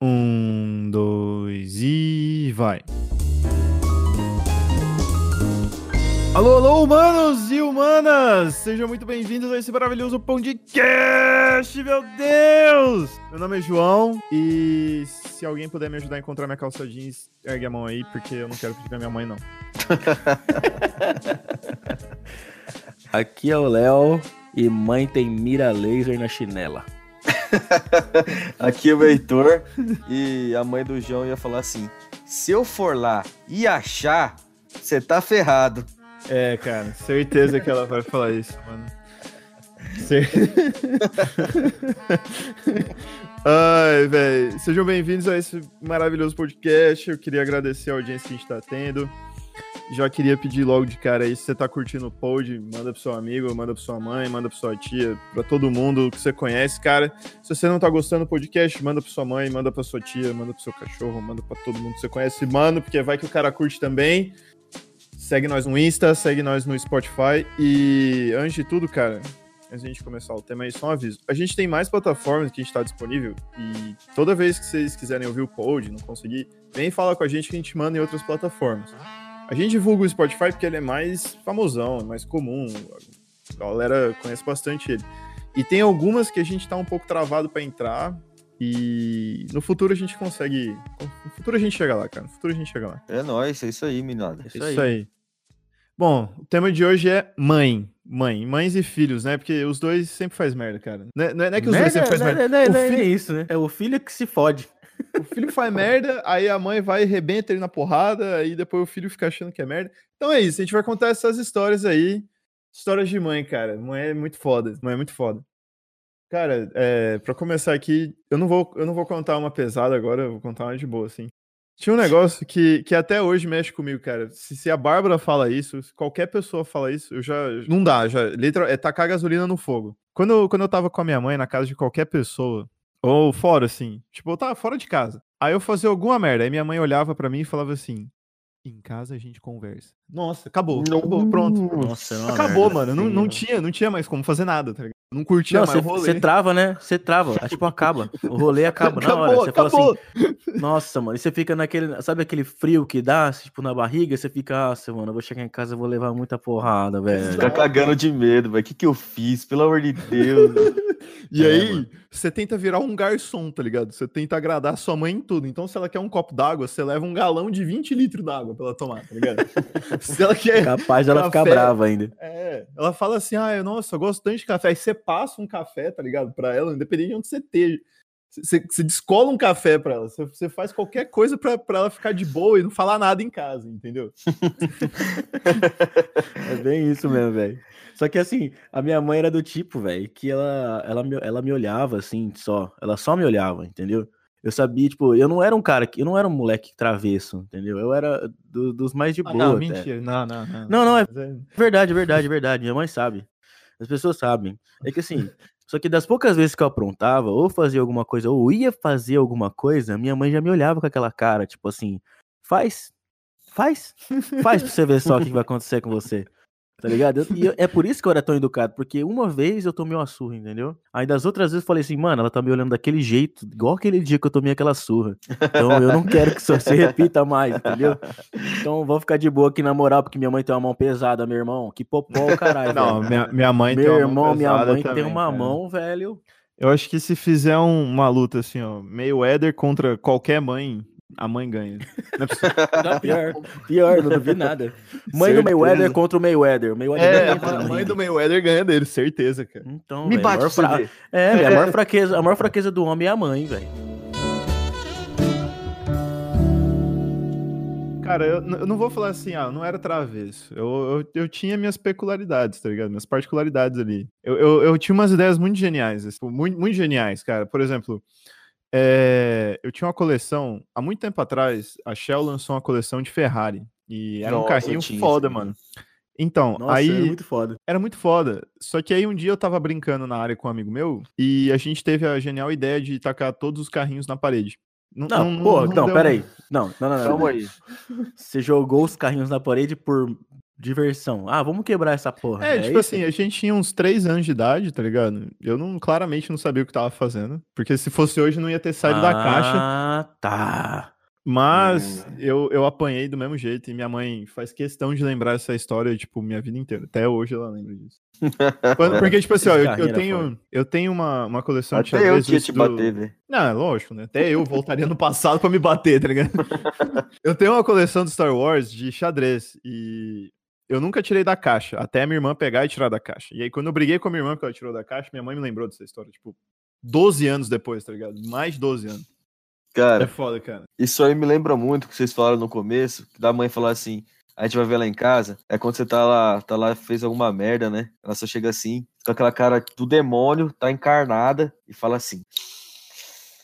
Um, dois e vai. Alô, alô, humanos e humanas! Sejam muito bem-vindos a esse maravilhoso podcast, meu Deus! Meu nome é João e se alguém puder me ajudar a encontrar minha calça jeans, ergue a mão aí, porque eu não quero pedir pra minha mãe, não. Aqui é o Léo e mãe tem mira laser na chinela. Aqui é o Heitor e a mãe do João ia falar assim: se eu for lá e achar, você tá ferrado. É, cara, certeza que ela vai falar isso, mano. Ai, velho. Sejam bem-vindos a esse maravilhoso podcast. Eu queria agradecer a audiência que a gente tá tendo. Já queria pedir logo de cara aí, se você tá curtindo o pod, manda pro seu amigo, manda pro sua mãe, manda pro sua tia, pra todo mundo que você conhece, cara. Se você não tá gostando do podcast, manda pra sua mãe, manda pra sua tia, manda pro seu cachorro, manda pra todo mundo que você conhece, mano, porque vai que o cara curte também. Segue nós no Insta, segue nós no Spotify e antes de tudo, cara, antes de a gente começar o tema aí, só um aviso. A gente tem mais plataformas que a gente tá disponível e toda vez que vocês quiserem ouvir o pod, não conseguir, vem falar com a gente que a gente manda em outras plataformas. A gente divulga o Spotify porque ele é mais famosão, é mais comum, a galera conhece bastante ele. E tem algumas que a gente tá um pouco travado para entrar e no futuro a gente consegue. No futuro a gente chega lá, cara. No futuro a gente chega lá. É nóis, é isso aí, menina. É isso, isso aí. aí. Bom, o tema de hoje é mãe. Mãe, mães e filhos, né? Porque os dois sempre faz merda, cara. Não é, não é que os merda, dois sempre faz merda. Não, não, não, filho... é isso, né? É o filho que se fode. O filho faz merda, aí a mãe vai e rebenta ele na porrada, aí depois o filho fica achando que é merda. Então é isso, a gente vai contar essas histórias aí. Histórias de mãe, cara. Mãe é muito foda. Mãe é muito foda. Cara, é, pra começar aqui, eu não, vou, eu não vou contar uma pesada agora, eu vou contar uma de boa, assim. Tinha um negócio que, que até hoje mexe comigo, cara. Se, se a Bárbara fala isso, se qualquer pessoa fala isso, eu já. Não dá, já. Literal, é tacar gasolina no fogo. Quando quando eu tava com a minha mãe na casa de qualquer pessoa, ou fora, assim. Tipo, eu tava fora de casa. Aí eu fazia alguma merda. Aí minha mãe olhava para mim e falava assim: em casa a gente conversa. Nossa, acabou. Não. Acabou, pronto. Nossa, é acabou, mano. Não, não, tinha, não tinha mais como fazer nada, tá ligado? Não curtia não, mais cê, o rolê. Você trava, né? Você trava. É tipo, acaba. O rolê acaba acabou, na hora. Você fala assim, nossa, mano. E você fica naquele, sabe aquele frio que dá, tipo, na barriga? Você fica, nossa, mano, eu vou chegar em casa e vou levar muita porrada, velho. Fica cagando de medo, velho. O que que eu fiz? Pelo amor de Deus. e é, aí, mano. você tenta virar um garçom, tá ligado? Você tenta agradar sua mãe em tudo. Então, se ela quer um copo d'água, você leva um galão de 20 litros d'água pra ela tomar, tá ligado? se ela quer. Capaz de ela café, ficar brava ainda. É. Ela fala assim, ah, nossa, eu gosto tanto de café. Aí você passa um café, tá ligado? Pra ela, independente de onde você esteja. Você, você descola um café pra ela, você, você faz qualquer coisa pra, pra ela ficar de boa e não falar nada em casa, entendeu? é bem isso mesmo, velho. Só que assim, a minha mãe era do tipo, velho, que ela, ela, me, ela me olhava assim, só. Ela só me olhava, entendeu? Eu sabia, tipo, eu não era um cara, eu não era um moleque travesso, entendeu? Eu era do, dos mais de boa. Ah, não, até. mentira, não, não, não. Não, não, é, é verdade, verdade, verdade. Minha mãe sabe. As pessoas sabem. É que assim, só que das poucas vezes que eu aprontava, ou fazia alguma coisa, ou ia fazer alguma coisa, minha mãe já me olhava com aquela cara, tipo assim, faz, faz, faz pra você ver só o que vai acontecer com você. Tá ligado? E eu, é por isso que eu era tão educado, porque uma vez eu tomei uma surra, entendeu? Aí das outras vezes eu falei assim, mano, ela tá me olhando daquele jeito, igual aquele dia que eu tomei aquela surra. Então eu não quero que isso se repita mais, entendeu? Então vou ficar de boa aqui na moral, porque minha mãe tem uma mão pesada, meu irmão. Que popó, caralho. Não, minha, minha mãe meu tem uma irmão, mão minha mãe também, tem uma cara. mão, velho. Eu acho que se fizer um, uma luta assim, ó, meio Éder contra qualquer mãe, a mãe ganha. Não é não, pior, pior, não duvido nada. Mãe certeza. do Mayweather contra o Mayweather. O Mayweather é, a mãe do Mayweather ganha dele, certeza, cara. Então, Me véio, bate a fra... É, a maior, fraqueza, a maior fraqueza do homem é a mãe, velho. Cara, eu, eu, não vou falar assim, ah, não era travesso. Eu, eu, eu, tinha minhas peculiaridades, tá ligado? Minhas particularidades ali. Eu, eu, eu tinha umas ideias muito geniais, assim, muito, muito geniais, cara. Por exemplo, é, eu tinha uma coleção, há muito tempo atrás, a Shell lançou uma coleção de Ferrari. E era Nossa, um carrinho foda, mano. Então, Nossa, aí. Era muito foda. Era muito foda. Só que aí um dia eu tava brincando na área com um amigo meu e a gente teve a genial ideia de tacar todos os carrinhos na parede. Não, não, não, pô, não, não peraí. Não, não, não, não. Calma aí. Você jogou os carrinhos na parede por diversão. Ah, vamos quebrar essa porra. É, é tipo isso? assim, a gente tinha uns 3 anos de idade, tá ligado? Eu não, claramente não sabia o que tava fazendo. Porque se fosse hoje, não ia ter saído ah, da caixa. Ah, tá. Mas Hum. eu, eu apanhei do mesmo jeito e minha mãe faz questão de lembrar essa história, tipo, minha vida inteira. Até hoje ela lembra disso. Quando- porque, tipo assim, ó, eu, eu tenho, eu tenho uma, uma coleção de Até eu tinha te do- bater, velho. Não, é lógico, né? Até eu voltaria no passado pra me bater, tá ligado? eu tenho uma coleção do Star Wars de xadrez e eu nunca tirei da caixa, até a minha irmã pegar e tirar da caixa. E aí, quando eu briguei com a minha irmã que ela tirou da caixa, minha mãe me lembrou dessa história, tipo, 12 anos depois, tá ligado? Mais de 12 anos. É Cara, foda, cara. isso aí me lembra muito o que vocês falaram no começo, que da mãe falar assim, a gente vai ver lá em casa, é quando você tá lá, tá lá, fez alguma merda, né? Ela só chega assim, com aquela cara do demônio, tá encarnada, e fala assim,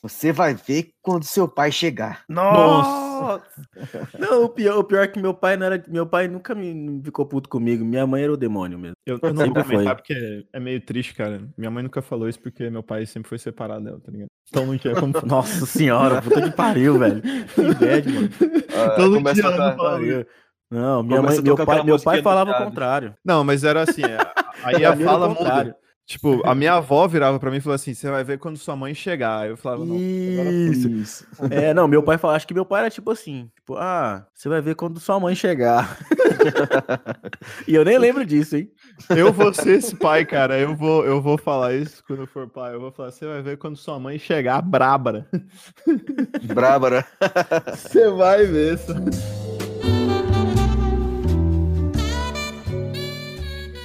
você vai ver quando seu pai chegar. Nossa! Não, o pior, o pior é que meu pai não era. Meu pai nunca me não ficou puto comigo. Minha mãe era o demônio mesmo. Eu, eu não vou comentar porque é meio triste, cara. Minha mãe nunca falou isso porque meu pai sempre foi separado dela, tá ligado? Então não tinha como falar. Nossa senhora, puta que pariu, velho. Que bad, mano. Ah, Todo começa dia a ela tocar- fala Pariu. Não, minha Começa mãe, meu pai, meu pai falava o contrário. Não, mas era assim, é, aí a fala muda. Tipo, a minha avó virava pra mim e falou assim: você vai ver quando sua mãe chegar. Eu falava, não. foi. Isso. Isso. É, não, meu pai fala, acho que meu pai era tipo assim, tipo, ah, você vai ver quando sua mãe chegar. e eu nem lembro disso, hein? Eu vou ser esse pai, cara. Eu vou, eu vou falar isso quando eu for pai. Eu vou falar: você vai ver quando sua mãe chegar, brábara. Brábara. Você vai ver. só.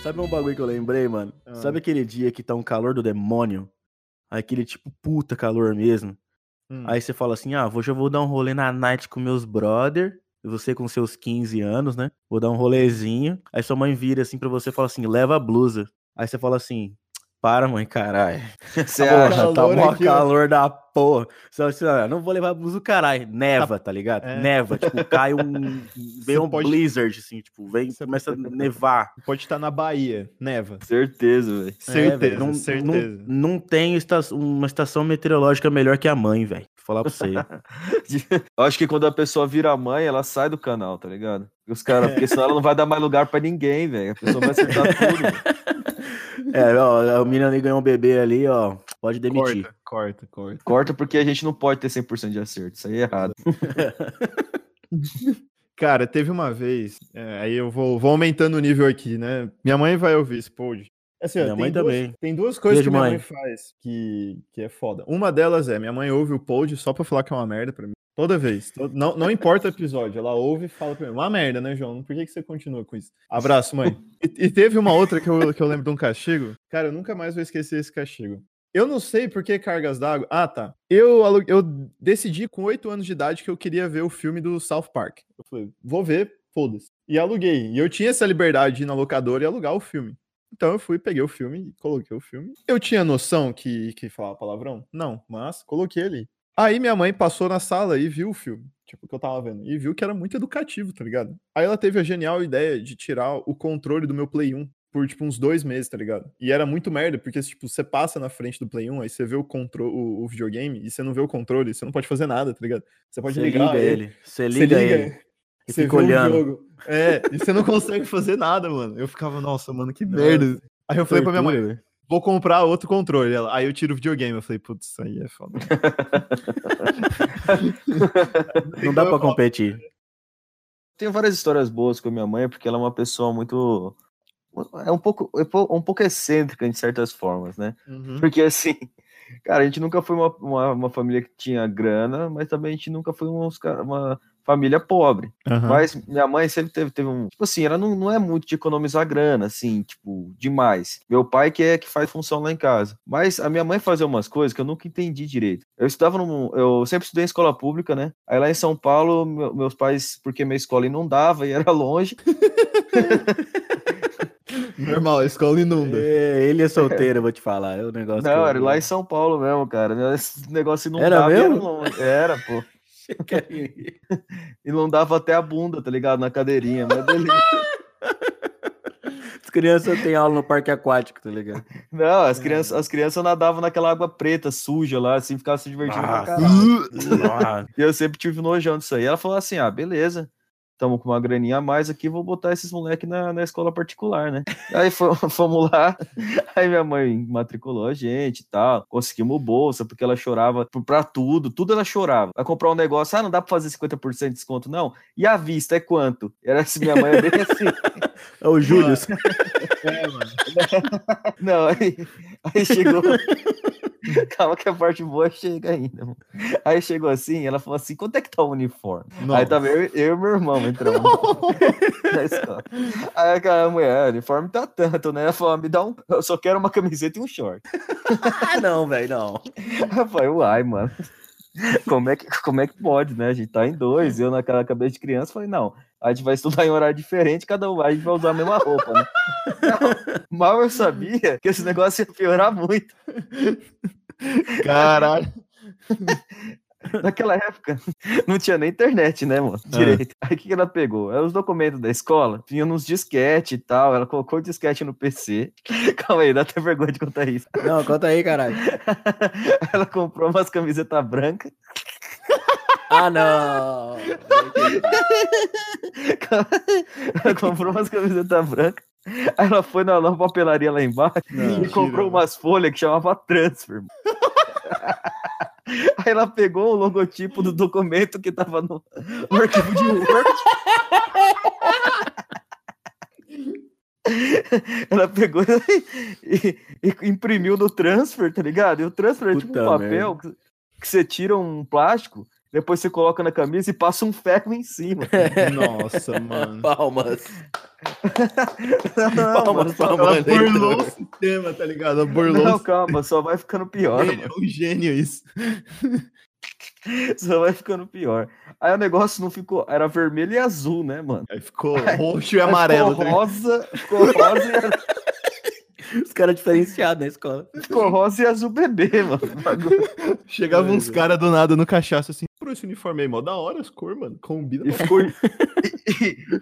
Sabe um bagulho que eu lembrei, mano? Ah. Sabe aquele dia que tá um calor do demônio? Aquele tipo puta calor mesmo. Hum. Aí você fala assim: ah, hoje eu vou dar um rolê na night com meus brother. Você com seus 15 anos, né? Vou dar um rolezinho. Aí sua mãe vira assim pra você e fala assim: leva a blusa. Aí você fala assim: para, mãe, caralho. Você Tá acha? calor tá mó aqui, ó. calor da porra. Fala assim, ah, não vou levar a blusa, caralho. Neva, tá ligado? É. Neva, tipo, cai um. Vem um pode- blizzard, assim, tipo, vem, Você começa a nevar. Pode estar na Bahia, neva. Certeza, velho. É, Certeza, velho, não, certeza. Não, não tem esta- uma estação meteorológica melhor que a mãe, velho. Falar pra você. Eu acho que quando a pessoa vira mãe, ela sai do canal, tá ligado? Os caras, porque senão ela não vai dar mais lugar pra ninguém, velho. A pessoa vai acertar tudo. é, ó, a menina ali ganhou um bebê ali, ó. Pode demitir. Corta, corta, corta. Corta porque a gente não pode ter 100% de acerto. Isso aí é errado. Cara, teve uma vez, é, aí eu vou, vou aumentando o nível aqui, né? Minha mãe vai ouvir esse pod. Assim, Minha tem mãe duas, também. Tem duas coisas Beijo, que minha mãe mãe. faz que, que é foda. Uma delas é, minha mãe ouve o pod só pra falar que é uma merda pra mim. Toda vez. To- Não, não importa o episódio, ela ouve e fala pra mim, uma merda, né, João? Por que, que você continua com isso? Abraço, mãe. E, e teve uma outra que eu, que eu lembro de um castigo. Cara, eu nunca mais vou esquecer esse castigo. Eu não sei por que cargas d'água. Ah, tá. Eu, eu decidi com 8 anos de idade que eu queria ver o filme do South Park. Eu falei, vou ver, foda-se. E aluguei. E eu tinha essa liberdade de ir na locadora e alugar o filme. Então eu fui, peguei o filme coloquei o filme. Eu tinha noção que, que falava palavrão? Não, mas coloquei ali. Aí minha mãe passou na sala e viu o filme, tipo, que eu tava vendo, e viu que era muito educativo, tá ligado? Aí ela teve a genial ideia de tirar o controle do meu Play 1 por, tipo, uns dois meses, tá ligado? E era muito merda, porque, tipo, você passa na frente do Play 1, aí você vê o, controle, o, o videogame, e você não vê o controle, você não pode fazer nada, tá ligado? Você pode Você ligar liga ele, ele. Você você liga ele. E você fica olhando. jogo. É, e você não consegue fazer nada, mano. Eu ficava, nossa, mano, que merda. Aí eu falei pra minha mãe, velho. vou comprar outro controle. Ela, aí eu tiro o videogame. Eu falei, putz, isso aí é foda. Não dá pra competir. Tenho várias histórias boas com a minha mãe, porque ela é uma pessoa muito. É um pouco, é um pouco excêntrica em certas formas, né? Uhum. Porque assim, cara, a gente nunca foi uma, uma, uma família que tinha grana, mas também a gente nunca foi uns uma família pobre. Aham. Mas minha mãe sempre teve, teve um. Tipo assim, ela não, não é muito de economizar grana, assim, tipo, demais. Meu pai que é que faz função lá em casa. Mas a minha mãe fazia umas coisas que eu nunca entendi direito. Eu estudava num. Eu sempre estudei em escola pública, né? Aí lá em São Paulo, meu- meus pais, porque minha escola inundava e era longe. Normal, a escola inunda. É, ele é solteiro, eu vou te falar. É o negócio Não, eu- era lá em São Paulo mesmo, cara. Esse negócio Era inundava e era mesmo? longe. Era, pô. Inundava até a bunda, tá ligado? Na cadeirinha, mas beleza. As crianças têm aula no parque aquático, tá ligado? Não, as crianças, as crianças nadavam naquela água preta, suja lá, assim, ficavam se divertindo pra Nossa. caralho. Ah, E eu sempre tive nojão disso aí. Ela falou assim: ah, beleza. Estamos com uma graninha a mais aqui, vou botar esses moleques na, na escola particular, né? Aí fomos lá, aí minha mãe matriculou a gente e tal, conseguimos bolsa, porque ela chorava pra tudo, tudo ela chorava. Vai comprar um negócio, ah, não dá pra fazer 50% de desconto, não? E a vista é quanto? Era assim, minha mãe é bem assim. É o Júlio. É, mano. Não, aí, aí chegou. Calma que a parte boa chega ainda. Mano. Aí chegou assim, ela falou assim: quanto é que tá o uniforme? Nossa. Aí tava eu, eu e meu irmão entrando na escola. Aí aquela mulher, o uniforme tá tanto, né? Ela falou: me dá um. Eu só quero uma camiseta e um short. ah, não, velho, não. Eu falei, uai, mano. Como é, que, como é que pode, né? A gente tá em dois, eu naquela cabeça de criança falei, não, a gente vai estudar em horário diferente, cada um a gente vai usar a mesma roupa, né? Não, mal eu sabia que esse negócio ia piorar muito. Caralho. Naquela época, não tinha nem internet, né, mano? Direito. Aí o que, que ela pegou? Era os documentos da escola, tinha nos disquete e tal. Ela colocou o disquete no PC. Calma aí, dá até vergonha de contar isso. Não, conta aí, caralho. ela comprou umas camisetas brancas. Ah, não. ela comprou umas camisetas brancas. Aí ela foi na nova papelaria lá embaixo Não, e comprou umas folhas que chamava Transfer. Aí ela pegou o logotipo do documento que tava no, no arquivo de Word. Ela pegou e, e imprimiu no transfer, tá ligado? E o transfer é tipo um Puta papel que você tira um plástico, depois você coloca na camisa e passa um ferro em cima. Nossa, mano. Palmas. Não, Palmas pra Ela Amanda. burlou o então. sistema, tá ligado? Ela burlou não, o calma, só vai ficando pior. gênio. É um gênio isso. Só vai ficando pior. Aí o negócio não ficou. Era vermelho e azul, né, mano? Aí ficou roxo e amarelo. tá Ficou ligado? rosa, ficou rosa, e, Os caras diferenciados na escola. ficou rosa e azul bebê, mano. O bagulho. Chegava uns caras do nada no cachaço assim, pô, esse uniforme aí, mó da hora as cores, mano. Combina. E ficou, e,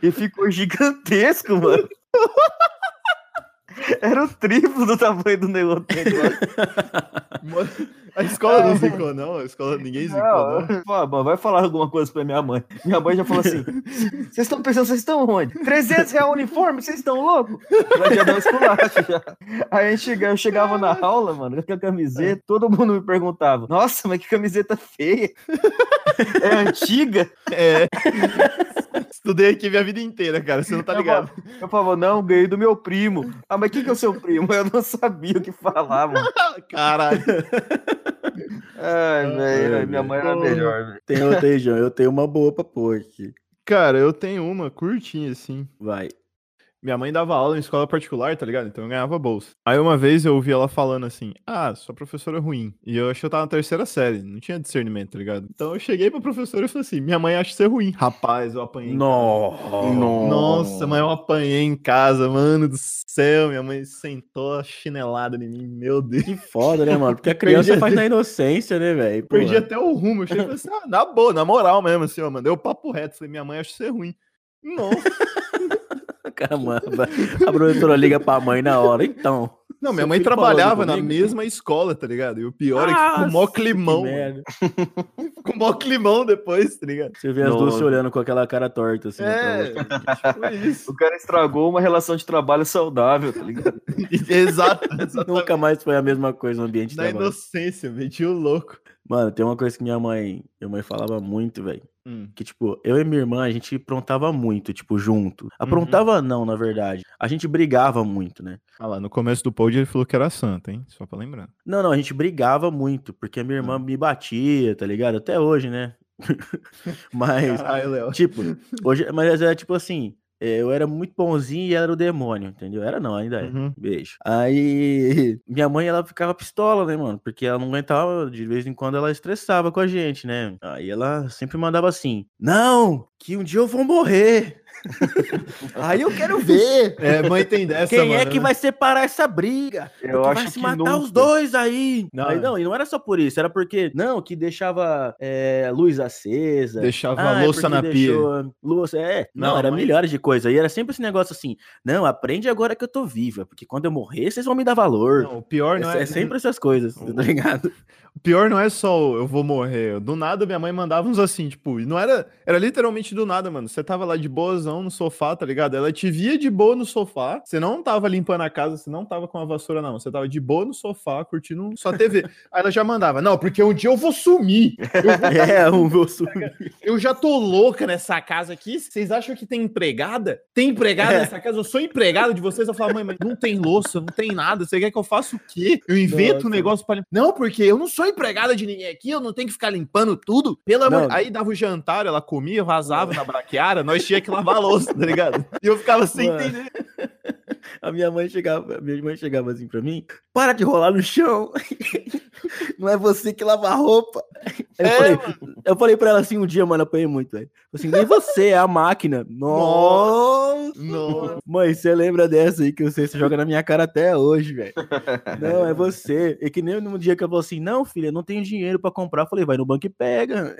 e ficou gigantesco, mano. Era o triplo do tamanho do negócio. A escola não zicou, não. A escola ninguém zicou, não. Não, Pô, mano, vai falar alguma coisa pra minha mãe. Minha mãe já falou assim: vocês estão pensando, vocês estão onde? 300 reais o uniforme, vocês estão loucos? Ela já deu um esculacho já. Aí a gente eu chegava na aula, mano, com a camiseta, todo mundo me perguntava: nossa, mas que camiseta feia! É antiga? É. Estudei aqui minha vida inteira, cara. Você não tá Eu ligado. Eu falava, não, ganhei do meu primo. Ah, mas quem que é o seu primo? Eu não sabia o que falar, mano. Caralho. Ai, velho, minha mãe era melhor, velho. Tem outra aí, João. Eu tenho uma boa pra pôr aqui. Cara, eu tenho uma curtinha assim. Vai. Minha mãe dava aula em escola particular, tá ligado? Então eu ganhava bolsa. Aí uma vez eu ouvi ela falando assim: Ah, sua professora é ruim. E eu achei que eu tava na terceira série, não tinha discernimento, tá ligado? Então eu cheguei pra professora e falei assim: Minha mãe acha você ruim. Rapaz, eu apanhei. em Nossa. Nossa, mas eu apanhei em casa, mano do céu. Minha mãe sentou a chinelada em mim, meu Deus. Que foda, né, mano? Porque a criança faz na inocência, né, velho? Perdi até o rumo. Eu cheguei e falei assim: ah, na boa, na moral mesmo, assim, ó, mandei o papo reto. Falei: Minha mãe acha você ruim. Nossa. Caramba. A professora liga pra mãe na hora. Então. Não, minha mãe trabalhava na mesma escola, tá ligado? E o pior é que ficou mó climão. Ficou mó climão depois, tá ligado? Você vê as duas se olhando com aquela cara torta, assim. É, né, pra outra. tipo isso. O cara estragou uma relação de trabalho saudável, tá ligado? Exato, exatamente. Nunca mais foi a mesma coisa no ambiente de Na inocência, meti o louco. Mano, tem uma coisa que minha mãe, minha mãe falava muito, velho. Hum. Que, tipo, eu e minha irmã, a gente aprontava muito, tipo, junto. Aprontava não, na verdade. A gente brigava muito, né? Ah lá, no começo do pod ele falou que era santa, hein? Só pra lembrar. Não, não, a gente brigava muito, porque a minha irmã me batia, tá ligado? Até hoje, né? Mas, Caralho, tipo, hoje, mas era tipo assim, é, eu era muito bonzinho e ela era o demônio, entendeu? Era não, ainda é. Uhum. Beijo. Aí, minha mãe, ela ficava pistola, né, mano? Porque ela não aguentava, de vez em quando ela estressava com a gente, né? Aí ela sempre mandava assim: Não, que um dia eu vou morrer. Aí eu quero ver. É, mãe tem dessa, Quem mano. é que vai separar essa briga? Eu Porque acho vai se que matar nunca. os dois aí. Não, Não, é. não, e não era só por isso, era porque, não, que deixava é, luz acesa. Deixava Ah, a é louça porque na pia. Louça, é. Não, Não, era mas- milhares de coisas. E era sempre esse negócio assim, não, aprende agora que eu tô viva, porque quando eu morrer, vocês vão me dar valor. Não, o pior não é, é, é sempre essas coisas, tá ligado? O pior não é só o eu vou morrer. Do nada minha mãe mandava uns assim, tipo, e não era. Era literalmente do nada, mano. Você tava lá de boazão no sofá, tá ligado? Ela te via de boa no sofá. Você não tava limpando a casa, você não tava com a vassoura, não. Você tava de boa no sofá, curtindo sua TV. Aí ela já mandava, não, porque um dia eu vou sumir. Eu, vou- É, um meu sumir. eu já tô louca nessa casa aqui. Vocês acham que tem empregada? Tem empregada É. nessa casa? Eu sou empregado de vocês. Eu falo, mãe, mas não tem louça, não tem nada. Você quer que eu faça o quê? Eu invento Nossa. um negócio pra limpar. Não, porque eu não sou empregada de ninguém aqui, eu não tenho que ficar limpando tudo. Pelo amor. Aí dava o jantar, ela comia, vazava na braquiara, nós tinha que lavar a louça, tá ligado? E eu ficava sem Mano. entender. A minha mãe chegava, minha mãe chegava assim pra mim, para de rolar no chão. Não é você que lava a roupa. Eu, É, falei, eu falei pra ela assim um dia, mano, eu apanhei muito, velho. Assim, nem você é a máquina. Nossa! Nossa. Mãe, você lembra dessa aí que você, você joga na minha cara até hoje, velho. Não, é você. É que nem no dia que eu falei assim, não, filha, não tenho dinheiro pra comprar. Eu falei, vai no banco e pega.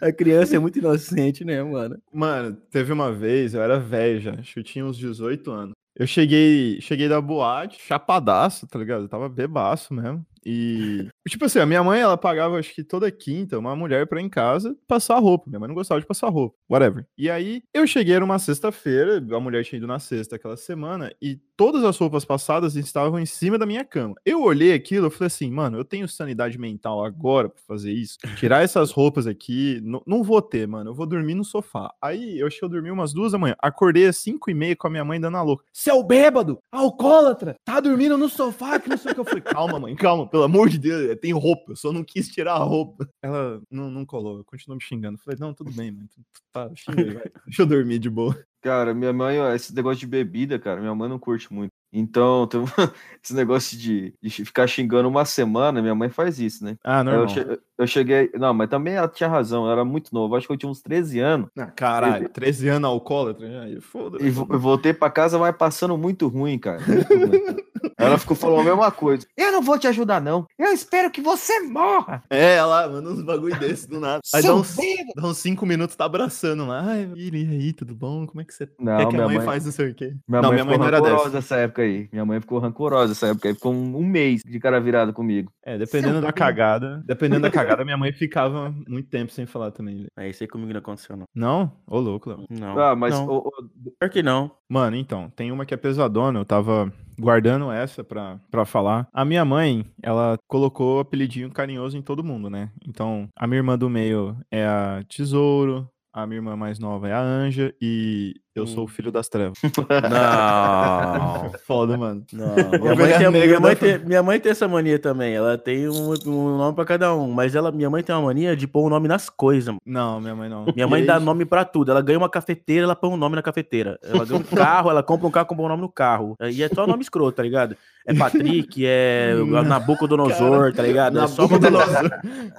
A criança é muito inocente, né, mano? Mano, teve uma vez, eu era velho já, acho que eu tinha uns 18 anos. Eu cheguei, cheguei da boate, chapadaço, tá ligado? Eu tava bebaço mesmo. E, tipo assim, a minha mãe, ela pagava, acho que toda quinta, uma mulher pra ir em casa passar roupa. Minha mãe não gostava de passar roupa, whatever. E aí, eu cheguei numa sexta-feira, a mulher tinha ido na sexta aquela semana, e todas as roupas passadas estavam em cima da minha cama. Eu olhei aquilo, eu falei assim, mano, eu tenho sanidade mental agora pra fazer isso. Tirar essas roupas aqui, não vou ter, mano. Eu vou dormir no sofá. Aí, eu acho que eu dormi umas duas da manhã. Acordei às cinco e meia com a minha mãe dando a louca. Seu bêbado, alcoólatra, tá dormindo no sofá, que não sei o que. Eu falei, calma, mãe, calma, pelo amor de Deus, tem roupa, eu só não quis tirar a roupa. Ela não, não colou, continuou me xingando. Falei, não, tudo bem, tu tá, xinga aí, vai. Deixa eu dormir de boa. Cara, minha mãe, ó, esse negócio de bebida, cara, minha mãe não curte muito. Então, esse negócio de, de ficar xingando uma semana, minha mãe faz isso, né? Ah, normal. Eu, che- eu cheguei. Não, mas também ela tinha razão, eu era muito novo, acho que eu tinha uns 13 anos. Ah, caralho, 13 anos alcoólatra, foda-se. E voltei pra casa, mas passando muito ruim, cara. muito ruim. Ela ficou falando a mesma coisa. Eu não vou te ajudar, não. Eu espero que você morra. É, ela manda uns bagulho desse do nada. Aí dá Seu uns, dá uns cinco minutos, tá abraçando lá. Ai, filho, e aí, tudo bom? Como é que você Não, Quer que a minha mãe, mãe, faz não sei o quê? minha não, mãe minha mãe ficou não era rancorosa dessa. nessa época aí. Minha mãe ficou rancorosa nessa época aí. Ficou um, um mês de cara virada comigo. É, dependendo da cagada. Dependendo da cagada, minha mãe ficava muito tempo sem falar também. É isso aí comigo não aconteceu, não. Não? Ô, louco, Léo. Não. Ah, mas não. ô, ô, Pior que não. Mano, então, tem uma que é pesadona, eu tava guardando essa pra, pra falar. A minha mãe, ela colocou apelidinho carinhoso em todo mundo, né? Então, a minha irmã do meio é a Tesouro, a minha irmã mais nova é a Anja e eu sou o filho das trevas. Não. Foda, mano. Não, minha mãe, tem, negra minha, mãe da tem, minha mãe tem essa mania também. Ela tem um, um nome pra cada um. Mas ela, minha mãe tem uma mania de pôr o nome nas coisas. mano. Não, minha mãe não. Minha mãe dá nome pra tudo. Ela ganha uma cafeteira, ela põe um nome na cafeteira. Ela ganha um carro, ela compra um carro, compra um nome no carro. E é só nome escroto, tá ligado? É Patrick, é Nabucodonosor, tá ligado? É só bagulho.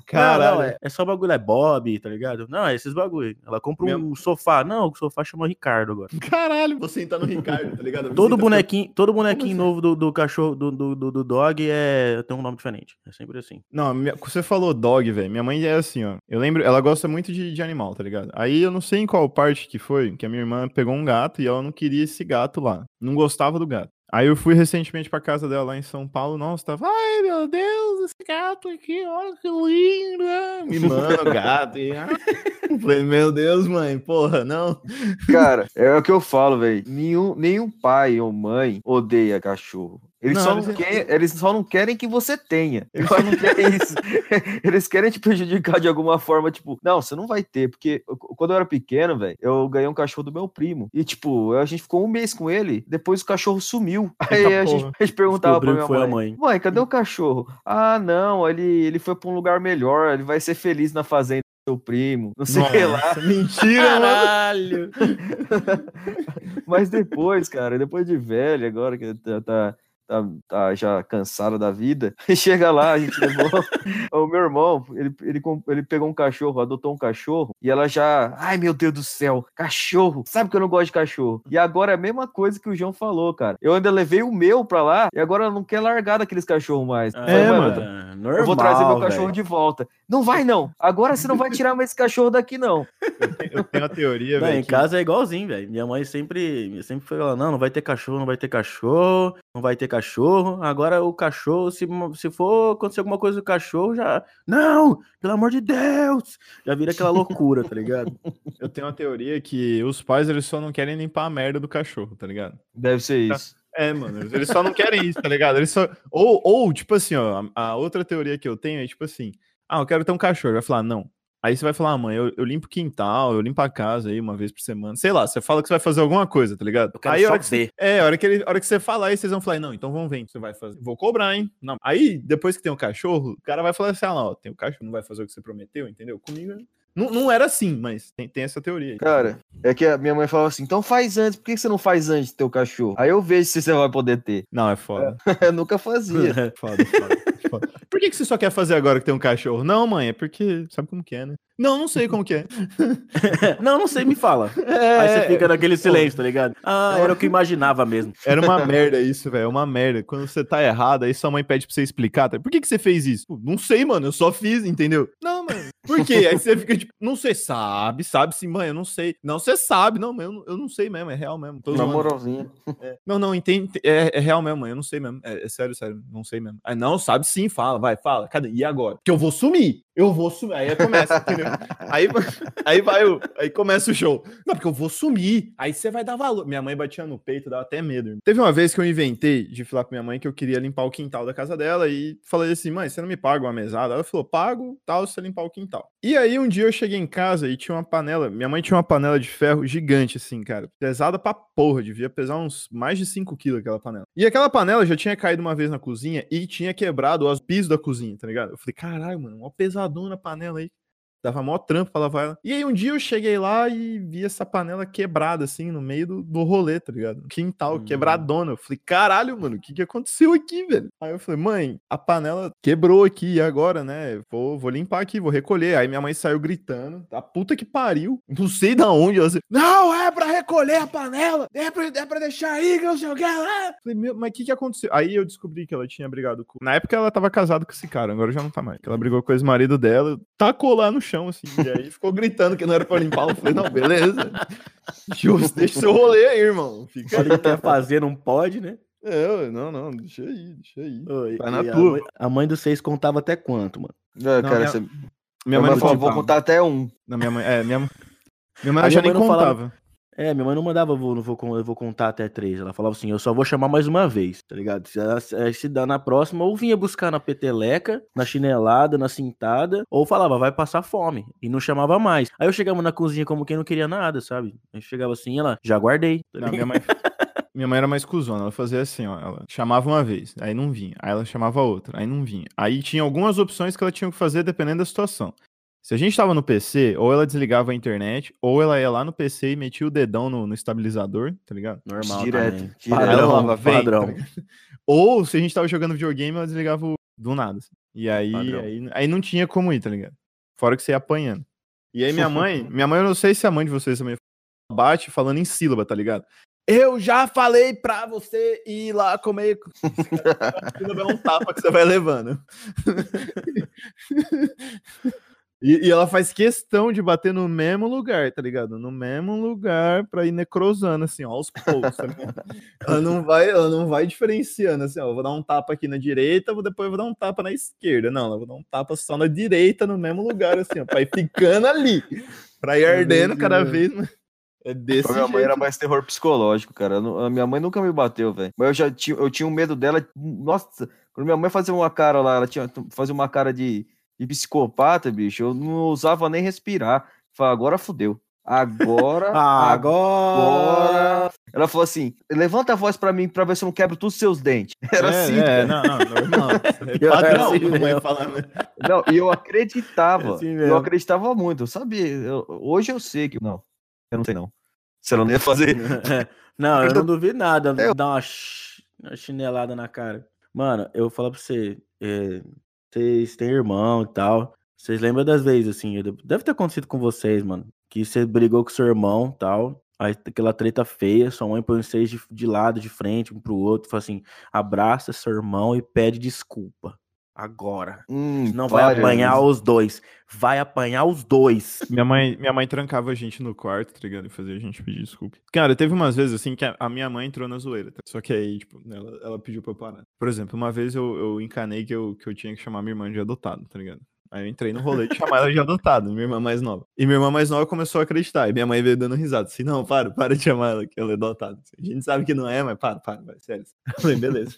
Caralho. Não, não, é, é só bagulho, é Bob, tá ligado? Não, é esses bagulho. Ela compra Minha- um sofá. Não, o sofá chama Ricardo agora. Caralho, vou sentar no Ricardo, tá ligado? Todo bonequinho, todo bonequinho assim? novo do, do cachorro, do, do, do, do dog é, tem um nome diferente. É sempre assim. Não, minha- você falou dog, velho. Minha mãe é assim, ó. Eu lembro, ela gosta muito de, de animal, tá ligado? Aí eu não sei em qual parte que foi, que a minha irmã pegou um gato e ela não queria esse gato lá. Não gostava do gato. Aí eu fui recentemente pra casa dela lá em São Paulo, nossa, tava, ai meu Deus, esse gato aqui, olha que lindo, né? mimando o gato. E, ah. Falei, meu Deus, mãe, porra, não. Cara, é o que eu falo, velho. Nenhum, nenhum pai ou mãe odeia cachorro. Eles, Não, só não eles- querem, eles só não querem que você tenha. Eles só não querem isso. Eles querem te prejudicar de alguma forma, tipo, não, você não vai ter, porque eu- quando eu era pequeno, velho, eu ganhei um cachorro do meu primo. E, tipo, a gente ficou um mês com ele, depois o cachorro sumiu. Aí Eita a gente, a gente perguntava pra minha que foi a mãe, mãe. mãe, cadê o cachorro? Ah, não, ele, ele foi pra um lugar melhor, ele vai ser feliz na fazenda do seu primo, não sei o que lá. Mentira, mano. Caralho! Mas depois, cara, depois de velho, agora que tá, tá, tá, tá já cansada da vida. E chega lá, a gente levou. o meu irmão, ele, ele, ele pegou um cachorro, adotou um cachorro, e ela já. Ai, meu Deus do céu, cachorro! Sabe que eu não gosto de cachorro. E agora é a mesma coisa que o João falou, cara. Eu ainda levei o meu pra lá, e agora ela não quer largar daqueles cachorros mais. É, mano. É, normal, Eu vou trazer meu cachorro velho. de volta. Não vai, não. Agora você não vai tirar mais esse cachorro daqui, não. Eu tenho a teoria, Não, velho. em que- casa é igualzinho, velho. Minha mãe sempre, sempre foi lá, não, não vai ter cachorro, não vai ter cachorro, não vai ter cachorro. Agora o cachorro, se, se for acontecer alguma coisa com o cachorro, já. Não! Pelo amor de Deus! Já vira aquela loucura, tá ligado? Eu tenho uma teoria que os pais eles só não querem limpar a merda do cachorro, tá ligado? Deve ser isso. É, mano, eles- eles só não querem isso, tá ligado? Eles só. Ou, ou tipo assim, ó, a, a outra teoria que eu tenho é tipo assim: ah, eu quero ter um cachorro. Vai falar, não. Aí você vai falar, ah, mãe, eu, eu limpo o quintal, eu limpo a casa aí uma vez por semana. Sei lá, você fala que você vai fazer alguma coisa, tá ligado? Eu quero aí, só hora que você- ver. É, a hora que, ele, hora que você falar, aí vocês vão falar, não, então vamos ver o que você vai fazer. Vou cobrar, hein? Não. Aí, depois que tem um cachorro, o cara vai falar assim, ah, lá, ó, tem o cachorro, não vai fazer o que você prometeu, entendeu? Comigo, não, não era assim, mas tem, tem essa teoria aí. Cara, é que a minha mãe falava assim: então faz antes, por que você não faz antes de ter o cachorro? Aí eu vejo se você vai poder ter. Não, é foda. Eu nunca fazia. Foda, foda, foda. Por que, que você só quer fazer agora que tem um cachorro? Não, mãe, é porque sabe como que é, né? Não, não sei como que é. não, não sei, me fala. É, Aí você fica naquele silêncio, tá ligado? Ah, era o que eu imaginava mesmo. Era uma merda isso, velho. É uma merda. Quando você tá errado, aí sua mãe pede pra você explicar. Tá? Por que, que você fez isso? Pô, Não sei, mano. Eu só fiz, entendeu? Não, mano. Por quê? Aí você fica tipo, não sei, sabe, sabe sim, mãe, eu não sei. Não, você sabe. Não, eu não, eu não sei mesmo, é real mesmo. Zoando. moralzinha. Não, não, entende. É, é real mesmo, mãe. Eu não sei mesmo. É, é sério, sério. Não sei mesmo. Aí, não, sabe sim, fala, vai, fala. Cadê? E agora? Porque eu vou sumir. Eu vou sumir. Aí começa, entendeu? Aí, aí vai o. Aí começa o show. Não, porque eu vou sumir. Aí você vai dar valor. Minha mãe batia no peito, dava até medo. irmão. Teve uma vez que eu inventei de falar com minha mãe que eu queria limpar o quintal da casa dela e falei assim: mãe, você não me paga uma mesada? Ela falou: pago, tal, você limpar o quintal. E aí um dia eu cheguei em casa e tinha uma panela. Minha mãe tinha uma panela de ferro gigante, assim, cara. Pesada pra porra. Devia pesar uns mais de 5 quilos aquela panela. E aquela panela já tinha caído uma vez na cozinha e tinha quebrado os pisos da cozinha, tá ligado? Eu falei: caralho, mano, uma pesadona na panela aí. Dava mó trampo pra lavar ela. E aí um dia eu cheguei lá e vi essa panela quebrada, assim, no meio do, do rolê, tá ligado? Quintal, Hum. quebradona. Eu falei, caralho, mano, o que que aconteceu aqui, velho? Aí eu falei, mãe, a panela quebrou aqui e agora, né? Vou, vou limpar aqui, vou recolher. Aí minha mãe saiu gritando, a puta que pariu. Não sei da onde. Ela disse, não, é pra recolher a panela. É pra, é pra deixar aí, que não sei o que lá. Falei, meu, mas o que que aconteceu? Aí eu descobri que ela tinha brigado com... Na época ela tava casada com esse cara, agora já não tá mais. Que ela brigou com o ex-marido dela, tacou lá no chão, assim. E aí ficou gritando que não era pra limpar. Eu falei, não, beleza. Justo, deixa o seu rolê aí, irmão. Fica Olha, quer fazer, não pode, né? É, não, não, deixa aí, deixa aí. Oi, Vai na a tua. mãe- A mãe dos seis contava até quanto, mano? É, Não, cara, minha- você... Minha mãe mãe falou, vou contava. contar até um. Não, minha mãe, é, minha, minha mãe já nem mãe não falava- contava. É, minha mãe não mandava, vou, não vou, eu vou contar até três. Ela falava assim, eu só vou chamar mais uma vez, tá ligado? Se, se- dá na próxima, ou vinha buscar na peteleca, na chinelada, na cintada, ou falava, vai passar fome. E não chamava mais. Aí eu chegava na cozinha como quem não queria nada, sabe? Aí chegava assim, ela, já guardei. tá Não, minha mãe, minha mãe era mais cuzona. Ela fazia assim, ó. Ela chamava uma vez, aí não vinha. Aí ela chamava outra, aí não vinha. Aí tinha algumas opções que ela tinha que fazer dependendo da situação. Se a gente tava no PC, ou ela desligava a internet, ou ela ia lá no PC e metia o dedão no, no estabilizador, tá ligado? Normal Direto, Padrão, tá padrão. ligado? Ou se a gente tava jogando videogame, ela desligava o... do nada. assim. E aí, aí, aí não tinha como ir, tá ligado? Fora que você ia apanhando. E aí minha mãe, minha mãe, eu não sei se a mãe de vocês também bate falando em sílaba, tá ligado? Eu já falei pra você ir lá comer. Sílaba é um tapa que você vai levando. E, e ela faz questão de bater no mesmo lugar, tá ligado? No mesmo lugar pra ir necrosando, assim, ó, aos poucos. tá ela, não vai, ela não vai diferenciando, assim, ó, eu vou dar um tapa aqui na direita, vou depois eu vou dar um tapa na esquerda. Não, ela vou dar um tapa só na direita, no mesmo lugar, assim, ó, pra ir ficando ali. Pra ir ardendo cada vez mais. É desse Pra minha mãe era jeito. mais terror psicológico, cara. A minha mãe nunca me bateu, velho. Mas eu já tinha, eu tinha um medo dela. Nossa, quando minha mãe fazia uma cara lá, ela tinha fazia uma cara de, de psicopata, bicho. Eu não ousava nem respirar. Falei, agora fudeu. Agora, agora. agora. Ela falou assim: levanta a voz pra mim pra ver se eu não quebro todos os seus dentes. Era é, assim. É, não, não, normal. É padrão, assim mesmo. falando. Não, e eu acreditava. É assim eu acreditava muito. Eu sabia. eu- hoje eu sei que. Não, eu não sei não. Ela não ia fazer. não, eu não duvido nada. Eu- Dá uma. sh- Uma chinelada na cara. Mano, eu vou falar pra você. é, vocês têm irmão e tal. Vocês lembram das vezes, assim, deve ter acontecido com vocês, mano. Que você brigou com seu irmão tal. Aí aquela treta feia, sua mãe põe vocês de, de lado, de frente, um pro outro, fala assim: abraça seu irmão e pede desculpa. Agora. Hum, Não vai apanhar os dois. Vai apanhar os dois. Minha mãe, minha mãe trancava a gente no quarto, tá ligado? E fazia a gente pedir desculpa. Cara, teve umas vezes assim que a, a minha mãe entrou na zoeira. tá? Só que aí, tipo, ela, ela pediu pra eu parar. Por exemplo, uma vez eu, eu encanei que eu, que eu tinha que chamar minha irmã de adotado, tá ligado? Aí eu entrei no rolê de chamar ela de adotado, minha irmã mais nova. E minha irmã mais nova começou a acreditar. E minha mãe veio dando risada. Assim, não, para, para de chamar ela que ela é adotada. A gente sabe que não é, mas para, para, vai, sério. Eu falei, beleza.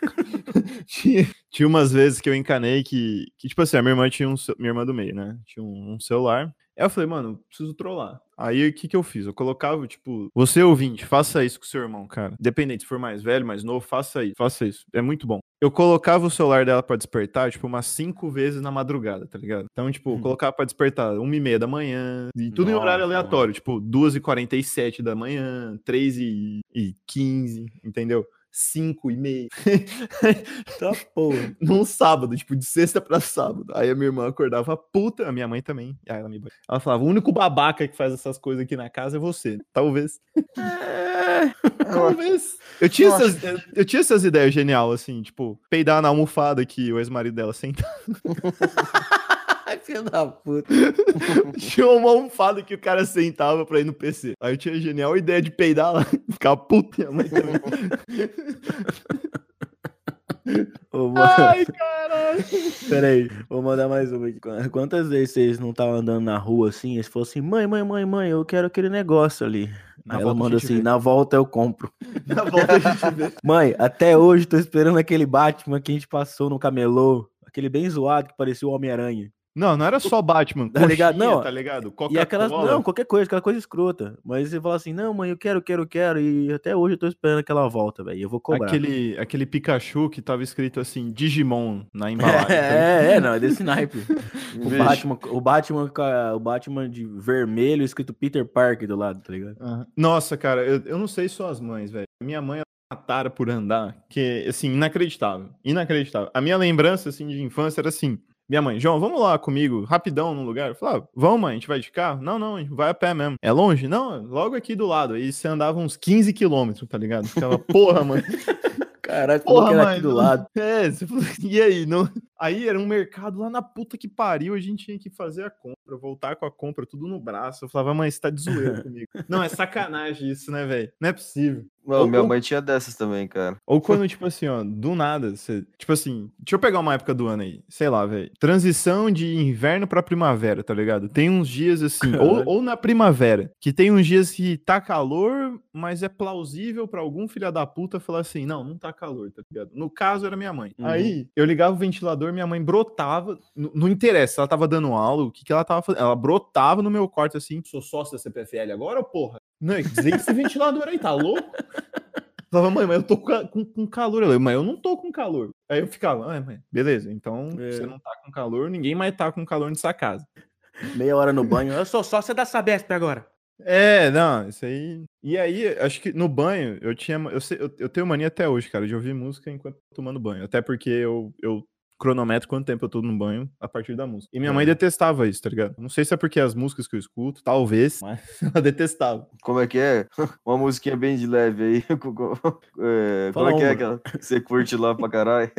tinha, tinha umas vezes que eu encanei que, que tipo assim, a minha irmã tinha um, minha irmã do meio, né? Tinha um, um celular. Aí eu falei, mano, preciso trollar. Aí o que que eu fiz? Eu colocava, tipo, você ouvinte, faça isso com seu irmão, cara. Independente se for mais velho, mais novo, faça isso, faça isso. É muito bom. Eu colocava o celular dela pra despertar, tipo, umas cinco vezes na madrugada, tá ligado? Então, tipo, eu Hum. colocava pra despertar uma e meia da manhã, e tudo em horário Nossa, aleatório, tipo, duas e quarenta e sete da manhã, três e quinze, entendeu? Cinco e meia. Tá porra. num sábado, tipo, de sexta pra sábado. Aí a minha irmã acordava puta, a minha mãe também. Aí ela me Ela falava: o único babaca que faz essas coisas aqui na casa é você. Talvez. É, Talvez. Eu tinha, essas, eu, eu tinha essas ideias genial, assim, tipo, peidar na almofada que o ex-marido dela senta. filho da puta. tinha uma almofada que o cara sentava pra ir no PC. Aí eu tinha a genial ideia de peidar lá. Ficar puta, minha mãe também. Mano, Ai, caralho. peraí, vou mandar mais uma aqui. Qu- Quantas vezes vocês não estavam andando na rua assim? Eles falaram assim: mãe, mãe, mãe, mãe, eu quero aquele negócio ali. Na Aí ela manda assim: vê. na volta eu compro. Na volta a gente vê. Mãe, até hoje tô esperando aquele Batman que a gente passou no camelô. Aquele bem zoado que parecia o Homem-Aranha. Não, não era só Batman. Tá ligado? coxinha, Não, Tá ligado? E aquelas. Não, qualquer coisa, aquela coisa escrota. Mas você fala assim: não, mãe, eu quero, quero, quero. E até hoje eu tô esperando aquela volta, velho. Eu vou cobrar. Aquele, aquele Pikachu que tava escrito assim, Digimon na embalagem. ligado? É, é, não, é desse naipe. O. Batman, o, Batman, o Batman de vermelho escrito Peter Parker do lado, tá ligado? Aham. Nossa, cara, eu, eu não sei suas mães, velho. Minha mãe é uma tara por andar, que, assim, inacreditável. Inacreditável. A minha lembrança, assim, de infância era assim. Minha mãe, João, vamos lá comigo, rapidão, num lugar. Eu falava, vamos, mãe, a gente vai de carro? Não, não, a gente vai a pé mesmo. É longe? Não, logo aqui do lado. Aí você andava uns 15 quilômetros, tá ligado? Ficava, porra, mãe. Caralho, falou Porra, que era mãe, aqui do lado. É, você falou, e aí? Não... Aí era um mercado lá na puta que pariu, a gente tinha que fazer a compra, voltar com a compra, tudo no braço. Eu falava, mãe, você tá de zoeira comigo. Não, é sacanagem isso, né, velho? Não é possível. Não, minha Ou- mãe tinha dessas também, cara. Ou quando, tipo assim, ó, do nada, você. Tipo assim, deixa eu pegar uma época do ano aí, sei lá, velho. Transição de inverno pra primavera, tá ligado? Tem uns dias assim, ou, ou na primavera, que tem uns dias que tá calor, mas é plausível pra algum filho da puta falar assim: não, não tá calor, tá ligado? No caso era minha mãe. Uhum. Aí eu ligava o ventilador, minha mãe brotava, n- não interessa, ela tava dando aula, o que que ela tava fazendo? Ela brotava no meu quarto assim, sou sócio da CPFL agora, porra? Não, desliga esse ventilador aí, tá louco? Falava, mãe, mas eu tô com, com- com calor. Eu, mas eu não tô com calor. Aí eu ficava, ah, mãe, beleza, então É. você não tá com calor, ninguém mais tá com calor nessa casa. Meia hora no banho. Eu sou sócia da Sabesp agora. É, não, isso aí. E aí, acho que no banho, eu tinha. Eu, sei- eu, eu tenho mania até hoje, cara, de ouvir música enquanto tô tomando banho. Até porque eu, eu cronometro quanto tempo eu tô no banho a partir da música. E minha mãe detestava isso, tá ligado? Não sei se é porque as músicas que eu escuto, talvez, mas ela detestava. Como é que é? Uma musiquinha bem de leve aí. É, como é que é aquela que você curte lá pra caralho?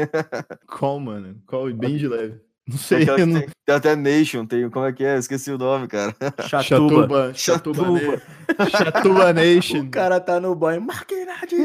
Qual, mano? Qual? Bem de leve. Não sei, não. tem, tem até Nation, tem, como é que é? Esqueci o nome, cara. Chatuba. Chatuba. Chatuba. Chatuba. Na- Chatuba Nation. O cara tá no banho. Máquina de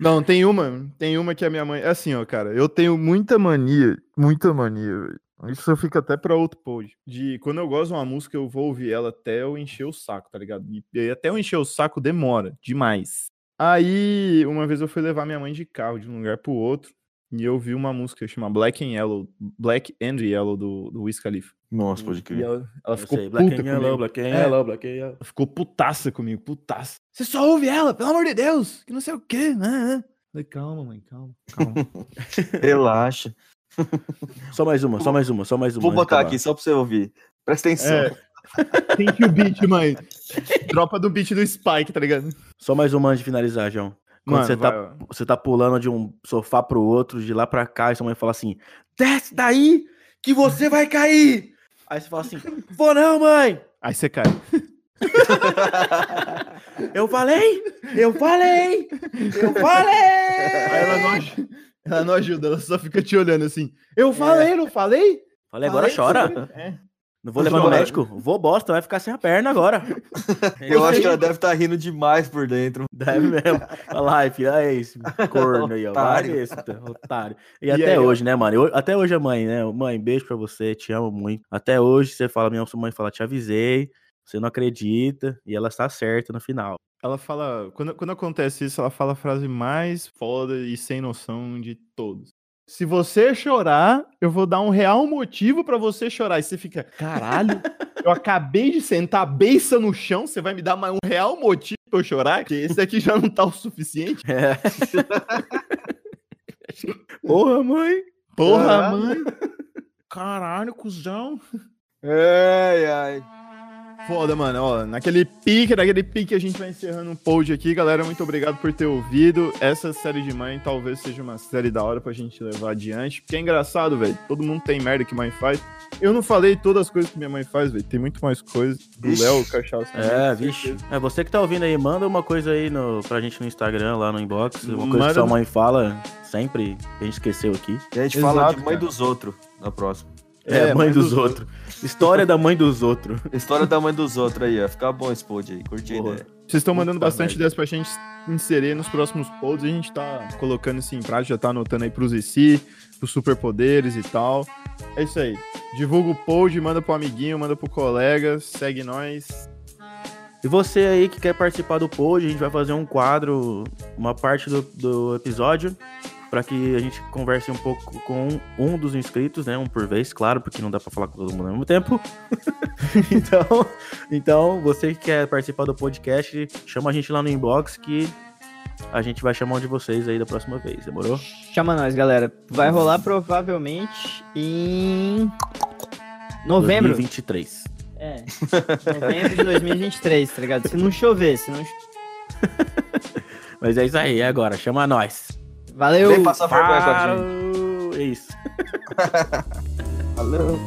Não, tem uma, tem uma que a minha mãe. É assim, ó, cara, eu tenho muita mania, muita mania, velho. Isso fica até pra outro pod. De quando eu gosto de uma música, eu vou ouvir ela até eu encher o saco, tá ligado? E, e até eu encher o saco demora demais. Aí, uma vez eu fui levar minha mãe de carro de um lugar pro outro e eu vi uma música chamada Black and Yellow, Black and Yellow do, do Wiz Khalifa. Nossa, pode E crer. ela, ela ficou sei, puta Black and comigo. Yellow, Black and É. Yellow, Black and Yellow. Ela ficou putaça comigo, putaça. Você só ouve ela, pelo amor de Deus, que não sei o quê, né? Falei, calma, mãe, calma, calma. Relaxa. Só mais uma, só mais uma, só mais uma. Vou botar acabar. aqui só pra você ouvir. Presta atenção. É, Sente o beat, mãe. Dropa do beat do Spike, tá ligado? Só mais uma antes de finalizar, João. Quando Mano, você, vai, tá, você tá pulando de um sofá pro outro, de lá pra cá, e sua mãe fala assim: desce daí que você vai cair! Aí você fala assim: vou não, mãe! Aí você cai. Eu falei! Eu falei! Eu falei! Aí ela não, ajuda, ela não ajuda, ela só fica te olhando assim. Eu falei, não falei? Falei, agora Falei, chora. É. Não vou levar no médico? Vou bosta, vai ficar sem a perna agora. Eu acho que ela deve estar rindo demais por dentro. Deve mesmo. Olha lá, filho, olha esse corno aí, ó. Otário. esse, tá, otário. E, E até aí, ó. hoje, né, mano? Eu- até hoje a mãe, né? Mãe, beijo pra você, te amo muito. Até hoje você fala, minha mãe fala, te avisei, você não acredita, e ela está certa no final. Ela fala. Quando, quando acontece isso, ela fala a frase mais foda e sem noção de todos. Se você chorar, eu vou dar um real motivo pra você chorar. E você fica, caralho, eu acabei de sentar a beiça no chão, você vai me dar mais um real motivo pra eu chorar? Que esse aqui já não tá o suficiente? É. Porra, mãe. Porra, Caralho. mãe. Caralho, cuzão. Ai, ai. Foda, mano. Ó, naquele pique, naquele pique a gente vai encerrando um pod aqui. Galera, muito obrigado por ter ouvido. Essa série de mãe talvez seja uma série da hora pra gente levar adiante. Porque é engraçado, velho. Todo mundo tem merda que mãe faz. Eu não falei todas as coisas que minha mãe faz, velho. Tem muito mais coisas. Do. Léo, Cachaça. É, vixe. É, você que tá ouvindo aí, manda uma coisa aí no, pra gente no Instagram, lá no inbox. Uma coisa Manda que sua mãe fala sempre, que a gente esqueceu aqui. E a gente Exato, fala de mãe cara. dos outros na próxima. É, É, mãe dos outros. História da mãe dos outros. História da mãe dos outros aí, ó. Fica bom esse pod aí. Curti a Boa. ideia. Vocês estão mandando Puta bastante ideias pra gente inserir nos próximos pods. A gente tá colocando isso em prática, já tá anotando aí pros IC, pros superpoderes e tal. É isso aí. Divulga o pod, manda pro amiguinho, manda pro colega, segue nós. E você aí que quer participar do pod, a gente vai fazer um quadro, uma parte do, do episódio, para que a gente converse um pouco com um dos inscritos, né? Um por vez, claro, porque não dá para falar com todo mundo ao mesmo tempo. então, então, você que quer participar do podcast, chama a gente lá no inbox que a gente vai chamar um de vocês aí da próxima vez, demorou? Chama nós, galera. Vai rolar provavelmente em novembro. 2023. É. Novembro de 2023, tá ligado? Se não chover, se não. Mas é isso aí, é agora, chama nós. Valeu! Vem passar vergonha com a gente. É isso. Valeu.